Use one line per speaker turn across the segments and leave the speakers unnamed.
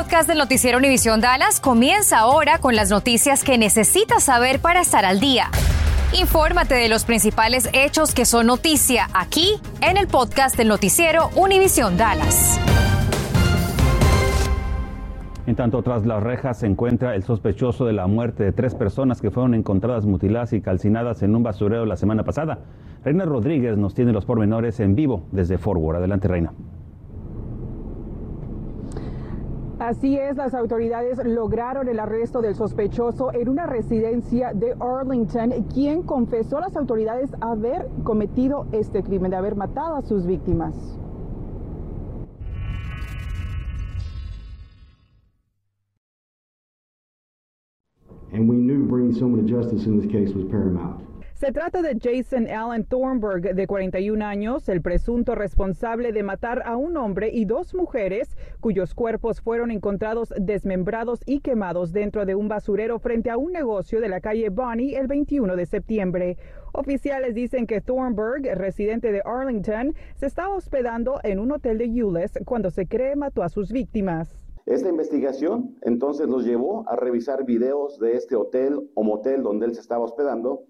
podcast del noticiero Univisión Dallas comienza ahora con las noticias que necesitas saber para estar al día. Infórmate de los principales hechos que son noticia aquí en el podcast del noticiero Univisión Dallas.
En tanto, tras las rejas se encuentra el sospechoso de la muerte de tres personas que fueron encontradas mutiladas y calcinadas en un basurero la semana pasada. Reina Rodríguez nos tiene los pormenores en vivo desde Forward. Adelante, Reina.
Así es, las autoridades lograron el arresto del sospechoso en una residencia de Arlington, quien confesó a las autoridades haber cometido este crimen, de haber matado a sus víctimas.
Bringing someone to justice paramount.
Se trata de Jason Allen Thornburg, de 41 años, el presunto responsable de matar a un hombre y dos mujeres cuyos cuerpos fueron encontrados desmembrados y quemados dentro de un basurero frente a un negocio de la calle Bonnie el 21 de septiembre. Oficiales dicen que Thornburg, residente de Arlington, se estaba hospedando en un hotel de Euless cuando se cree mató a sus víctimas.
Esta investigación entonces los llevó a revisar videos de este hotel o motel donde él se estaba hospedando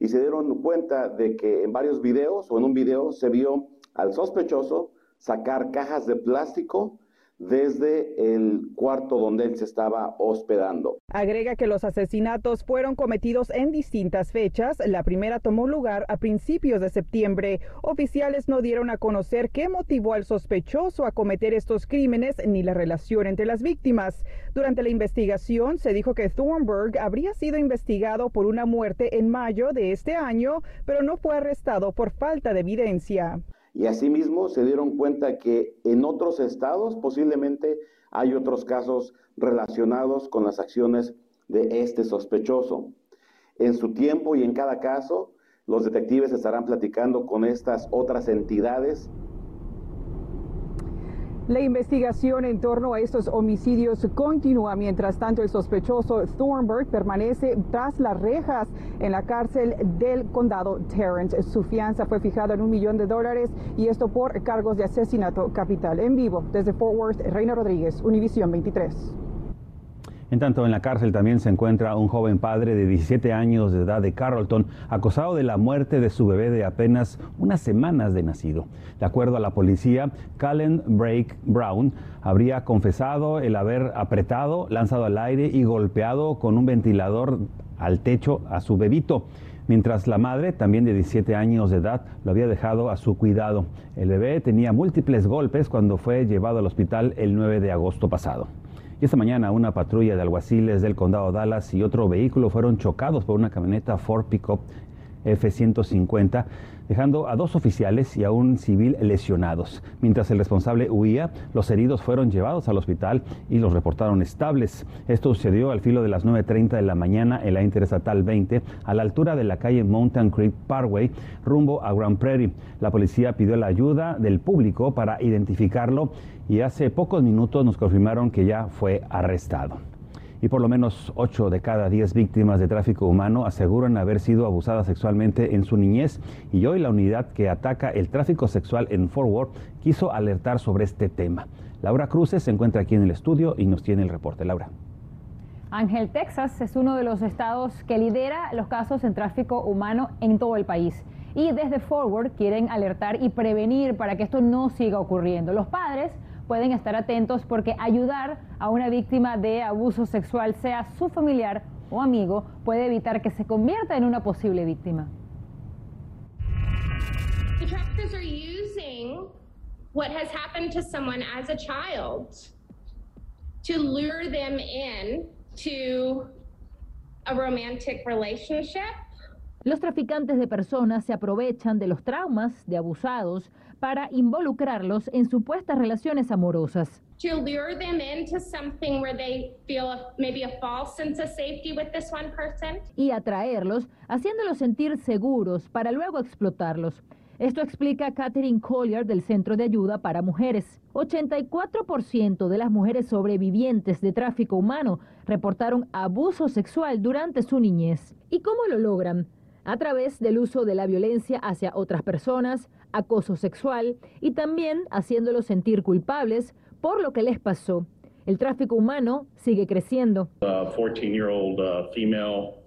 y se dieron cuenta de que en varios videos o en un video se vio al sospechoso sacar cajas de plástico desde el cuarto donde él se estaba hospedando.
Agrega que los asesinatos fueron cometidos en distintas fechas. La primera tomó lugar a principios de septiembre. Oficiales no dieron a conocer qué motivó al sospechoso a cometer estos crímenes ni la relación entre las víctimas. Durante la investigación se dijo que Thornburg habría sido investigado por una muerte en mayo de este año, pero no fue arrestado por falta de evidencia.
Y asimismo se dieron cuenta que en otros estados posiblemente hay otros casos relacionados con las acciones de este sospechoso. En su tiempo y en cada caso, los detectives estarán platicando con estas otras entidades
la investigación en torno a estos homicidios continúa. Mientras tanto, el sospechoso Thornburg permanece tras las rejas en la cárcel del condado Tarrant. Su fianza fue fijada en un millón de dólares y esto por cargos de asesinato capital. En vivo, desde Fort Worth, Reina Rodríguez, Univisión 23.
En tanto, en la cárcel también se encuentra un joven padre de 17 años de edad de Carrollton, acosado de la muerte de su bebé de apenas unas semanas de nacido. De acuerdo a la policía, Callen Break Brown habría confesado el haber apretado, lanzado al aire y golpeado con un ventilador al techo a su bebito mientras la madre, también de 17 años de edad, lo había dejado a su cuidado. El bebé tenía múltiples golpes cuando fue llevado al hospital el 9 de agosto pasado. Y esta mañana una patrulla de alguaciles del condado Dallas y otro vehículo fueron chocados por una camioneta Ford Pickup F-150, dejando a dos oficiales y a un civil lesionados. Mientras el responsable huía, los heridos fueron llevados al hospital y los reportaron estables. Esto sucedió al filo de las 9.30 de la mañana en la Interestatal 20, a la altura de la calle Mountain Creek Parkway, rumbo a Grand Prairie. La policía pidió la ayuda del público para identificarlo y hace pocos minutos nos confirmaron que ya fue arrestado y por lo menos 8 de cada 10 víctimas de tráfico humano aseguran haber sido abusadas sexualmente en su niñez y hoy la unidad que ataca el tráfico sexual en Fort Worth quiso alertar sobre este tema. Laura Cruces se encuentra aquí en el estudio y nos tiene el reporte. Laura.
Ángel, Texas es uno de los estados que lidera los casos en tráfico humano en todo el país. Y desde Forward quieren alertar y prevenir para que esto no siga ocurriendo. Los padres pueden estar atentos porque ayudar a una víctima de abuso sexual, sea su familiar o amigo, puede evitar que se convierta en una posible víctima.
The traffickers are using what has happened to someone as a child to lure them in to a romantic relationship.
Los traficantes de personas se aprovechan de los traumas de abusados para involucrarlos en supuestas relaciones amorosas.
To lure them into something where they feel maybe a false sense of safety with this one person.
Y atraerlos, haciéndolos sentir seguros para luego explotarlos. Esto explica Catherine Collier del Centro de Ayuda para Mujeres. 84% de las mujeres sobrevivientes de tráfico humano reportaron abuso sexual durante su niñez. ¿Y cómo lo logran? a través del uso de la violencia hacia otras personas, acoso sexual y también haciéndolos sentir culpables por lo que les pasó. El tráfico humano sigue creciendo.
A 14-year-old uh, female,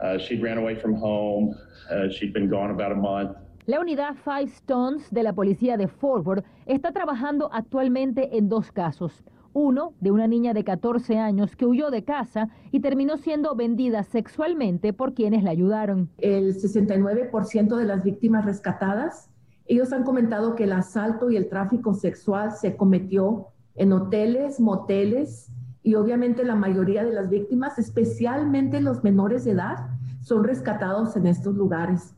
uh, she ran away from home. Uh, she'd been gone about a month.
La unidad Five Stones de la policía de Forward está trabajando actualmente en dos casos. Uno de una niña de 14 años que huyó de casa y terminó siendo vendida sexualmente por quienes la ayudaron.
El 69% de las víctimas rescatadas, ellos han comentado que el asalto y el tráfico sexual se cometió en hoteles, moteles y obviamente la mayoría de las víctimas, especialmente los menores de edad, son rescatados en estos lugares.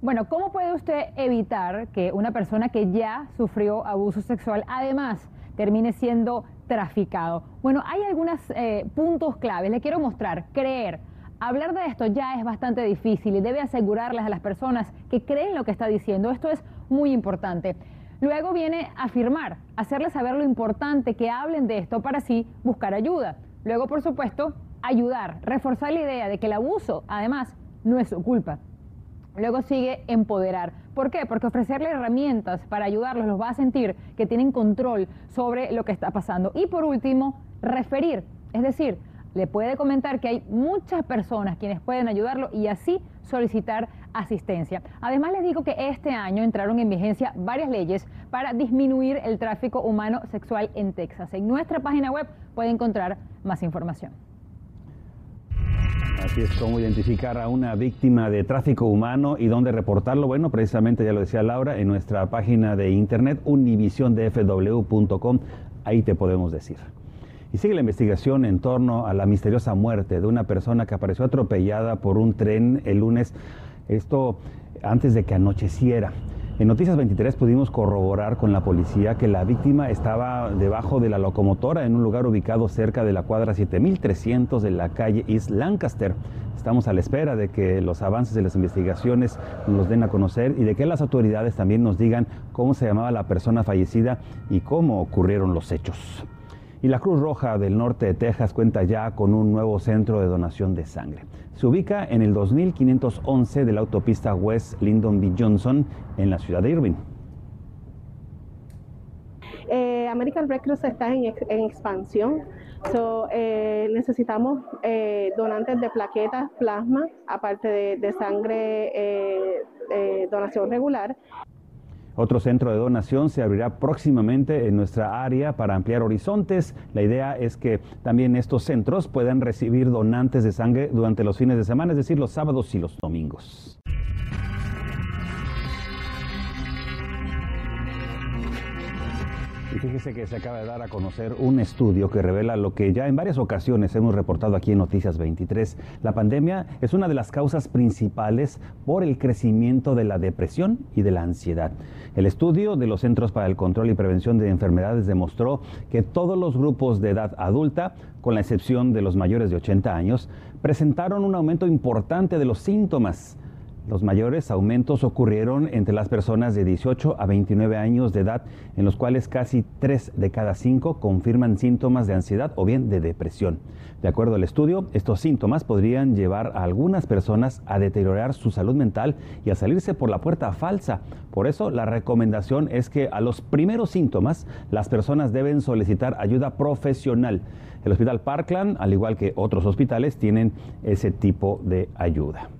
Bueno, ¿cómo puede usted evitar que una persona que ya sufrió abuso sexual además termine siendo traficado? Bueno, hay algunos eh, puntos claves. Le quiero mostrar. Creer. Hablar de esto ya es bastante difícil y debe asegurarles a las personas que creen lo que está diciendo. Esto es muy importante. Luego viene afirmar, hacerles saber lo importante que hablen de esto para así buscar ayuda. Luego, por supuesto, ayudar, reforzar la idea de que el abuso, además, no es su culpa. Luego sigue empoderar. ¿Por qué? Porque ofrecerle herramientas para ayudarlos los va a sentir que tienen control sobre lo que está pasando. Y por último, referir. Es decir, le puede comentar que hay muchas personas quienes pueden ayudarlo y así solicitar asistencia. Además les digo que este año entraron en vigencia varias leyes para disminuir el tráfico humano sexual en Texas. En nuestra página web puede encontrar más información.
Así es como identificar a una víctima de tráfico humano y dónde reportarlo. Bueno, precisamente ya lo decía Laura, en nuestra página de internet univisiondfw.com, ahí te podemos decir. Y sigue la investigación en torno a la misteriosa muerte de una persona que apareció atropellada por un tren el lunes, esto antes de que anocheciera. En Noticias 23 pudimos corroborar con la policía que la víctima estaba debajo de la locomotora en un lugar ubicado cerca de la cuadra 7300 de la calle East Lancaster. Estamos a la espera de que los avances de las investigaciones nos den a conocer y de que las autoridades también nos digan cómo se llamaba la persona fallecida y cómo ocurrieron los hechos. Y la Cruz Roja del norte de Texas cuenta ya con un nuevo centro de donación de sangre. Se ubica en el 2511 de la autopista West Lyndon B. Johnson en la ciudad de Irving.
Eh, American Red Cross está en, expansión. Eh, necesitamos eh, donantes de plaquetas, plasma, aparte de sangre, donación regular.
Otro centro de donación se abrirá próximamente en nuestra área para ampliar horizontes. La idea es que también estos centros puedan recibir donantes de sangre durante los fines de semana, es decir, los sábados y los domingos. Y fíjese que se acaba de dar a conocer un estudio que revela lo que ya en varias ocasiones hemos reportado aquí en Noticias 23. La pandemia es una de las causas principales por el crecimiento de la depresión y de la ansiedad. El estudio de los Centros para el Control y Prevención de Enfermedades demostró que todos los grupos de edad adulta, con la excepción de los mayores de 80 años, presentaron un aumento importante de los síntomas los mayores aumentos ocurrieron entre las personas de 18 a 29 años de edad, en los cuales casi 3 de cada 5 confirman síntomas de ansiedad o bien de depresión. De acuerdo al estudio, estos síntomas podrían llevar a algunas personas a deteriorar su salud mental y a salirse por la puerta falsa. Por eso, la recomendación es que a los primeros síntomas las personas deben solicitar ayuda profesional. El Hospital Parkland, al igual que otros hospitales, tienen ese tipo de ayuda.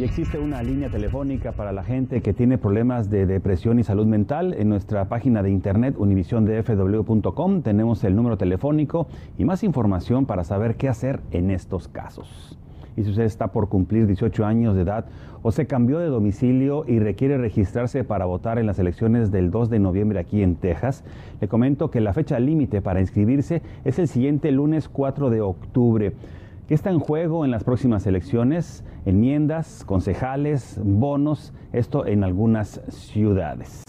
Y existe una línea telefónica para la gente que tiene problemas de depresión y salud mental. En nuestra página de internet univisiondfw.com tenemos el número telefónico y más información para saber qué hacer en estos casos. Y si usted está por cumplir 18 años de edad o se cambió de domicilio y requiere registrarse para votar en las elecciones del 2 de noviembre aquí en Texas, le comento que la fecha límite para inscribirse es el siguiente lunes 4 de octubre. ¿Qué está en juego en las próximas elecciones? Enmiendas, concejales, bonos, esto en algunas ciudades.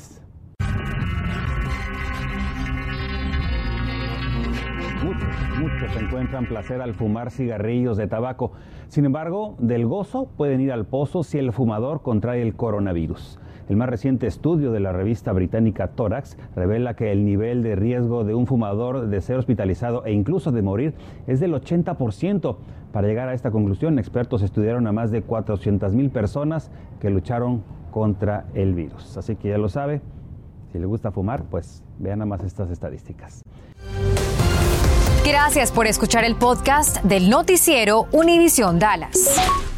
Muchos, muchos encuentran placer al fumar cigarrillos de tabaco. Sin embargo, del gozo pueden ir al pozo si el fumador contrae el coronavirus. El más reciente estudio de la revista británica Tórax revela que el nivel de riesgo de un fumador de ser hospitalizado e incluso de morir es del 80%. Para llegar a esta conclusión, expertos estudiaron a más de 400 mil personas que lucharon contra el virus. Así que ya lo sabe, Si le gusta fumar, pues vean nada más estas estadísticas.
Gracias por escuchar el podcast del noticiero Univisión Dallas.